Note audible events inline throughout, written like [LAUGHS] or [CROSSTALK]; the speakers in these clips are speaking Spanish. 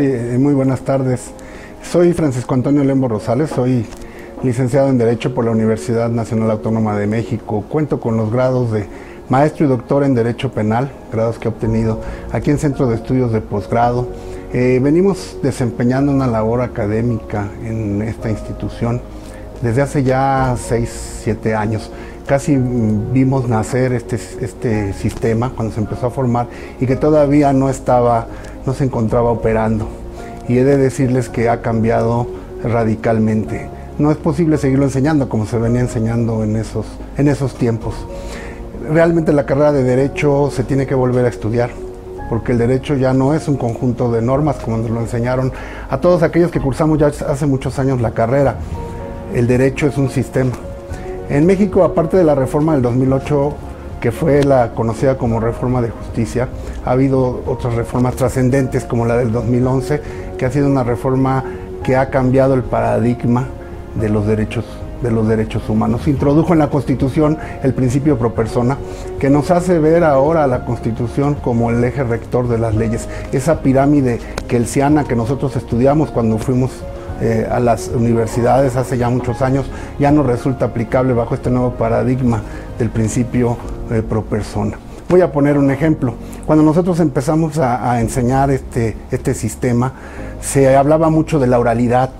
Sí, eh, muy buenas tardes. Soy Francisco Antonio Lembo Rosales, soy licenciado en Derecho por la Universidad Nacional Autónoma de México. Cuento con los grados de maestro y doctor en Derecho Penal, grados que he obtenido aquí en Centro de Estudios de Posgrado. Eh, venimos desempeñando una labor académica en esta institución desde hace ya 6, 7 años. Casi vimos nacer este, este sistema cuando se empezó a formar y que todavía no estaba, no se encontraba operando. Y he de decirles que ha cambiado radicalmente. No es posible seguirlo enseñando como se venía enseñando en esos, en esos tiempos. Realmente la carrera de Derecho se tiene que volver a estudiar porque el derecho ya no es un conjunto de normas como nos lo enseñaron a todos aquellos que cursamos ya hace muchos años la carrera. El derecho es un sistema. En México, aparte de la reforma del 2008, que fue la conocida como reforma de justicia, ha habido otras reformas trascendentes como la del 2011, que ha sido una reforma que ha cambiado el paradigma de los derechos de los derechos humanos. Introdujo en la Constitución el principio pro persona, que nos hace ver ahora a la Constitución como el eje rector de las leyes. Esa pirámide kelsiana que nosotros estudiamos cuando fuimos eh, a las universidades hace ya muchos años, ya no resulta aplicable bajo este nuevo paradigma del principio eh, pro persona. Voy a poner un ejemplo. Cuando nosotros empezamos a, a enseñar este, este sistema, se hablaba mucho de la oralidad,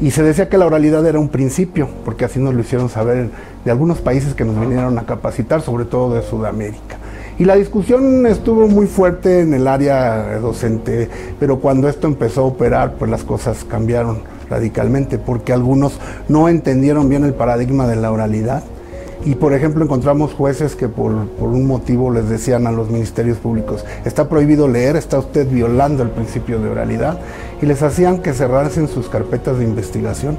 y se decía que la oralidad era un principio, porque así nos lo hicieron saber de algunos países que nos vinieron a capacitar, sobre todo de Sudamérica. Y la discusión estuvo muy fuerte en el área docente, pero cuando esto empezó a operar, pues las cosas cambiaron radicalmente, porque algunos no entendieron bien el paradigma de la oralidad y por ejemplo encontramos jueces que por, un motivo les decían a los ministerios públicos, está prohibido leer, está usted violando el principio de oralidad, y les hacían que cerrasen sus carpetas de investigación.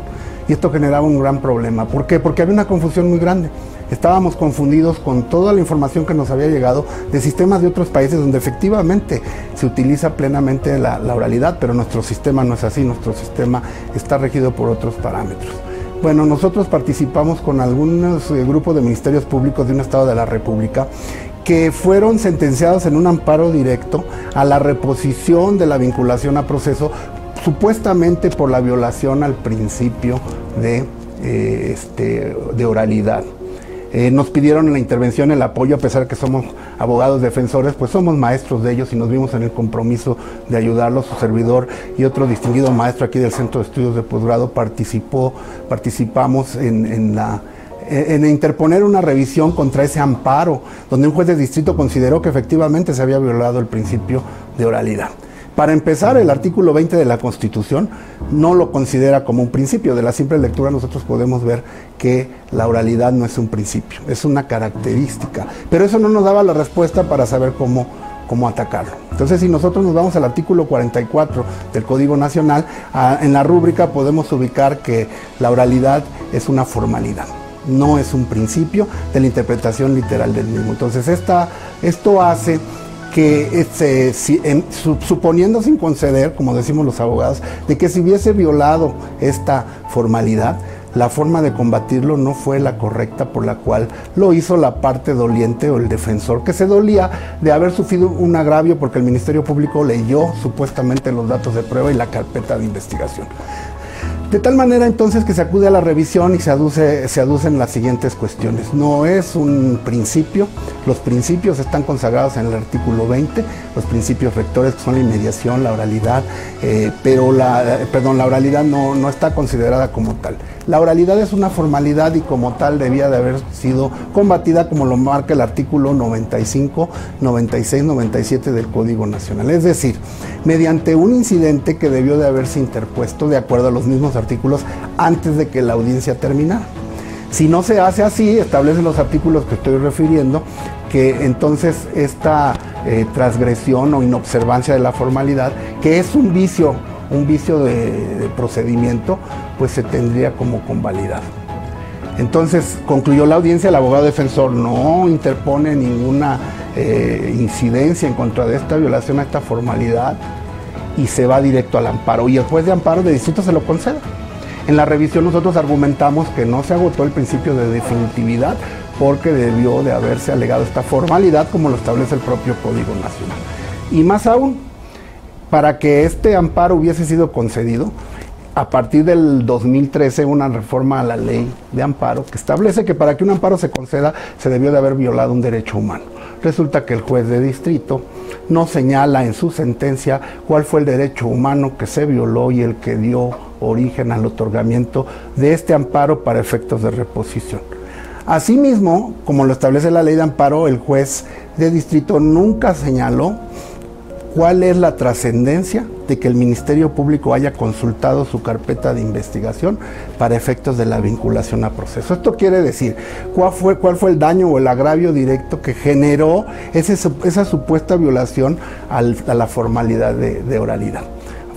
Y esto generaba un gran problema. ¿Por qué? Porque había una confusión muy grande. Estábamos confundidos con toda la información que nos había llegado de sistemas de otros países donde efectivamente se utiliza plenamente la, oralidad, pero nuestro sistema no es así, nuestro sistema está regido por otros parámetros. Bueno, nosotros participamos con algunos eh, grupos de ministerios públicos de un estado de la República que fueron sentenciados en un amparo directo a la reposición de la vinculación a proceso, supuestamente por la violación al principio de, eh, este, de oralidad. Eh, nos pidieron la intervención, el apoyo, a pesar que somos abogados defensores, pues somos maestros de ellos y nos vimos en el compromiso de ayudarlos. Su servidor y otro distinguido maestro aquí del Centro de Estudios de Posgrado participó, participamos en, la en interponer una revisión contra ese amparo, donde un juez de distrito consideró que efectivamente se había violado el principio de oralidad. Para empezar, el artículo 20 de la Constitución no lo considera como un principio. De la simple lectura nosotros podemos ver que la oralidad no es un principio, es una característica. Pero eso no nos daba la respuesta para saber cómo, cómo atacarlo. Entonces, si nosotros nos vamos al artículo 44 del Código Nacional, en la rúbrica podemos ubicar que la oralidad es una formalidad no es un principio de la interpretación literal del mismo. Entonces, esta, esto hace que este, suponiendo sin conceder, como decimos los abogados, de que si hubiese violado esta formalidad, la forma de combatirlo no fue la correcta por la cual lo hizo la parte doliente o el defensor, que se dolía de haber sufrido un agravio porque el Ministerio Público leyó supuestamente los datos de prueba y la carpeta de investigación. De tal manera entonces que se acude a la revisión y se, aduce, se aducen las siguientes cuestiones. No es un principio, los principios están consagrados en el artículo 20, los principios rectores que son la inmediación, la oralidad, eh, pero la, perdón, la oralidad no, no está considerada como tal. La oralidad es una formalidad y como tal debía de haber sido combatida como lo marca el artículo 95, 96, 97 del Código Nacional. Es decir, mediante un incidente que debió de haberse interpuesto de acuerdo a los mismos artículos antes de que la audiencia terminara. Si no se hace así, establecen los artículos que estoy refiriendo, que entonces esta eh, transgresión o inobservancia de la formalidad, que es un vicio, un vicio de, procedimiento, pues se tendría como convalidado. Entonces concluyó la audiencia, el abogado defensor no interpone ninguna eh, incidencia en contra de esta violación a esta formalidad y se va directo al amparo. Y el juez de amparo de distrito se lo concede. En la revisión nosotros argumentamos que no se agotó el principio de definitividad porque debió de haberse alegado esta formalidad como lo establece el propio Código Nacional. Y más aún, para que este amparo hubiese sido concedido, a partir del 2013 una reforma a la ley de amparo que establece que para que un amparo se conceda se debió de haber violado un derecho humano. Resulta que el juez de distrito no señala en su sentencia cuál fue el derecho humano que se violó y el que dio origen al otorgamiento de este amparo para efectos de reposición. Asimismo, como lo establece la ley de amparo, el juez de distrito nunca señaló cuál es la trascendencia de que el Ministerio Público haya consultado su carpeta de investigación para efectos de la vinculación a proceso. Esto quiere decir, ¿cuál fue, cuál fue el daño o el agravio directo que generó esa supuesta violación a la formalidad de oralidad?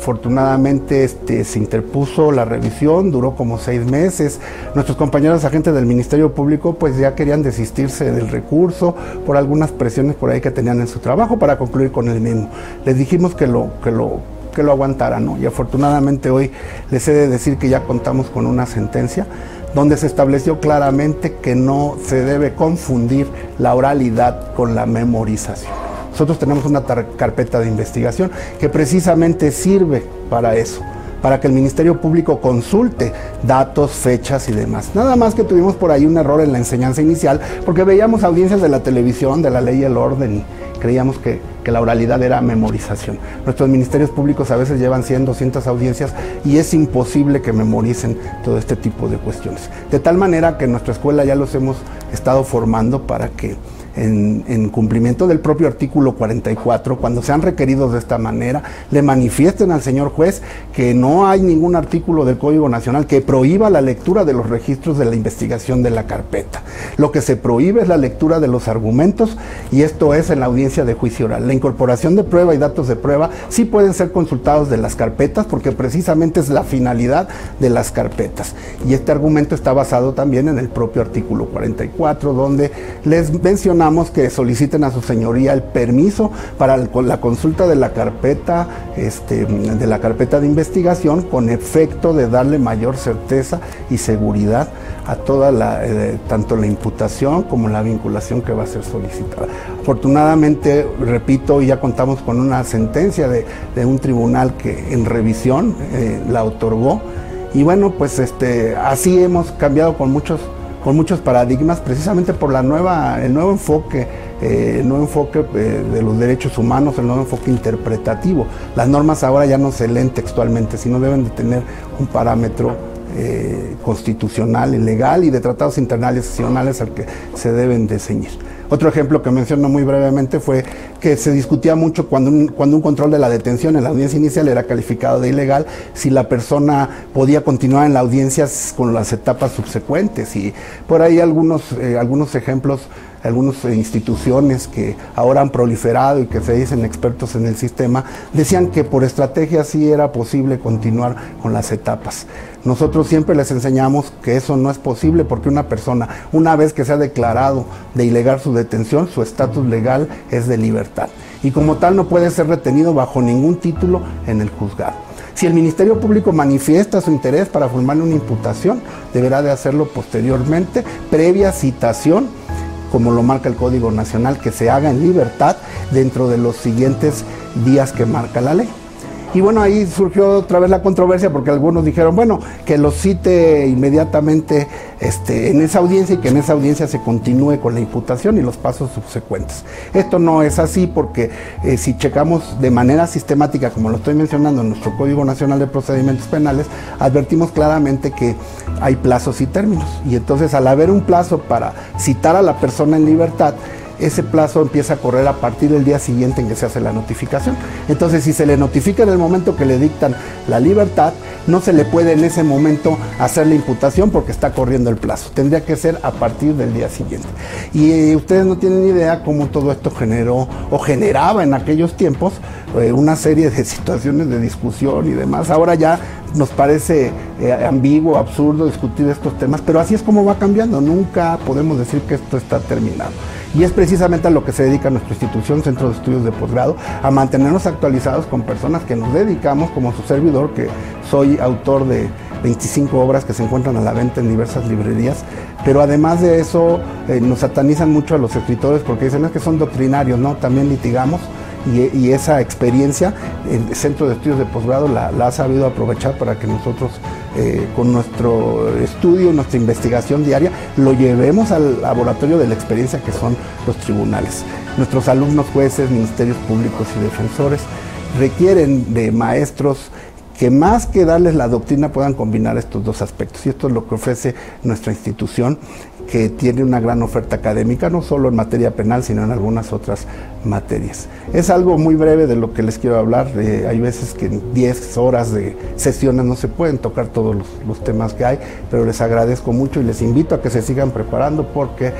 Afortunadamente este, se interpuso la revisión, duró como seis meses. Nuestros compañeros agentes del Ministerio Público pues ya querían desistirse del recurso por algunas presiones por ahí que tenían en su trabajo para concluir con el mismo. Les dijimos que lo, que lo, que lo aguantaran, ¿no? Y afortunadamente hoy les he de decir que ya contamos con una sentencia donde se estableció claramente que no se debe confundir la oralidad con la memorización. Nosotros tenemos una carpeta de investigación que precisamente sirve para eso, para que el Ministerio Público consulte datos, fechas y demás. Nada más que tuvimos por ahí un error en la enseñanza inicial, porque veíamos audiencias de la televisión, de la ley y el orden, y creíamos que, la oralidad era memorización. Nuestros ministerios públicos a veces llevan 100, 200 audiencias y es imposible que memoricen todo este tipo de cuestiones. De tal manera que en nuestra escuela ya los hemos estado formando para que en, cumplimiento del propio artículo 44, cuando sean requeridos de esta manera, le manifiesten al señor juez que no hay ningún artículo del Código Nacional que prohíba la lectura de los registros de la investigación de la carpeta. Lo que se prohíbe es la lectura de los argumentos y esto es en la audiencia de juicio oral. La incorporación de prueba y datos de prueba sí pueden ser consultados de las carpetas porque precisamente es la finalidad de las carpetas. Y este argumento está basado también en el propio artículo 44, donde les que soliciten a su señoría el permiso para la consulta de la carpeta, este, de la carpeta de investigación con efecto de darle mayor certeza y seguridad a toda la, eh, tanto la imputación como la vinculación que va a ser solicitada. Afortunadamente, repito, ya contamos con una sentencia de, un tribunal que en revisión eh, la otorgó. Y bueno, pues este, así hemos cambiado con muchos con muchos paradigmas, precisamente por la nueva, el nuevo enfoque, eh, el nuevo enfoque eh, de los derechos humanos, el nuevo enfoque interpretativo. Las normas ahora ya no se leen textualmente, sino deben de tener un parámetro eh, constitucional y legal y de tratados internacionales al que se deben de ceñir. Otro ejemplo que menciono muy brevemente fue que se discutía mucho cuando un, cuando un control de la detención en la audiencia inicial era calificado de ilegal, si la persona podía continuar en la audiencia con las etapas subsecuentes. Y por ahí algunos, eh, algunos ejemplos algunas instituciones que ahora han proliferado y que se dicen expertos en el sistema, decían que por estrategia sí era posible continuar con las etapas. Nosotros siempre les enseñamos que eso no es posible porque una persona, una vez que se ha declarado de ilegal su detención, su estatus legal es de libertad. Y como tal no puede ser retenido bajo ningún título en el juzgado. Si el Ministerio Público manifiesta su interés para formarle una imputación, deberá de hacerlo posteriormente, previa citación, como lo marca el Código Nacional, que se haga en libertad dentro de los siguientes días que marca la ley. Y bueno, ahí surgió otra vez la controversia porque algunos dijeron, bueno, que lo cite inmediatamente este, en esa audiencia y que en esa audiencia se continúe con la imputación y los pasos subsecuentes. Esto no es así porque eh, si checamos de manera sistemática, como lo estoy mencionando en nuestro Código Nacional de Procedimientos Penales, advertimos claramente que hay plazos y términos. Y entonces al haber un plazo para citar a la persona en libertad, ese plazo empieza a correr a partir del día siguiente en que se hace la notificación. Entonces, si se le notifica en el momento que le dictan la libertad, no se le puede en ese momento hacer la imputación porque está corriendo el plazo. Tendría que ser a partir del día siguiente. Y eh, ustedes no tienen idea cómo todo esto generó o generaba en aquellos tiempos eh, una serie de [LAUGHS] situaciones de discusión y demás. Ahora ya nos parece eh, ambiguo, absurdo discutir estos temas, pero así es como va cambiando. Nunca podemos decir que esto está terminado. Y es precisamente a lo que se dedica nuestra institución, Centro de Estudios de Posgrado, a mantenernos actualizados con personas que nos dedicamos, como su servidor, que soy autor de 25 obras que se encuentran a la venta en diversas librerías, pero además de eso eh, nos satanizan mucho a los escritores porque dicen es que son doctrinarios, ¿no? También litigamos y, esa experiencia el Centro de Estudios de Posgrado la, ha sabido aprovechar para que nosotros eh, con nuestro estudio, nuestra investigación diaria, lo llevemos al laboratorio de la experiencia que son los tribunales. Nuestros alumnos, jueces, ministerios públicos y defensores requieren de maestros que más que darles la doctrina puedan combinar estos dos aspectos. Y esto es lo que ofrece nuestra institución, que tiene una gran oferta académica, no solo en materia penal, sino en algunas otras materias. Es algo muy breve de lo que les quiero hablar. hay veces que en 10 horas de sesiones no se pueden tocar todos los, los temas que hay, pero les agradezco mucho y les invito a que se sigan preparando porque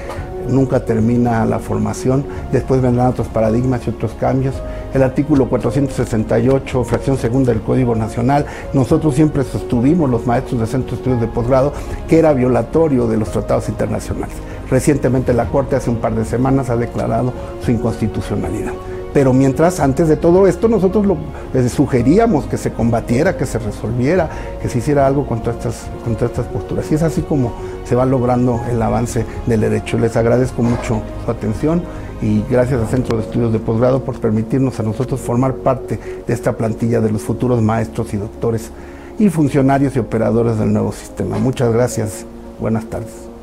nunca termina la formación, después vendrán otros paradigmas y otros cambios. El artículo 468, fracción segunda del Código Nacional, nosotros siempre sostuvimos, los maestros de centros de estudios de posgrado, que era violatorio de los tratados internacionales. Recientemente la Corte, hace un par de semanas, ha declarado su inconstitucionalidad. Pero mientras, antes de todo esto, nosotros les sugeríamos que se combatiera, que se resolviera, que se hiciera algo contra estas, contra estas posturas. Y es así como se va logrando el avance del derecho. Les agradezco mucho su atención y gracias al Centro de Estudios de Posgrado por permitirnos a nosotros formar parte de esta plantilla de los futuros maestros y doctores y funcionarios y operadores del nuevo sistema. Muchas gracias. Buenas tardes.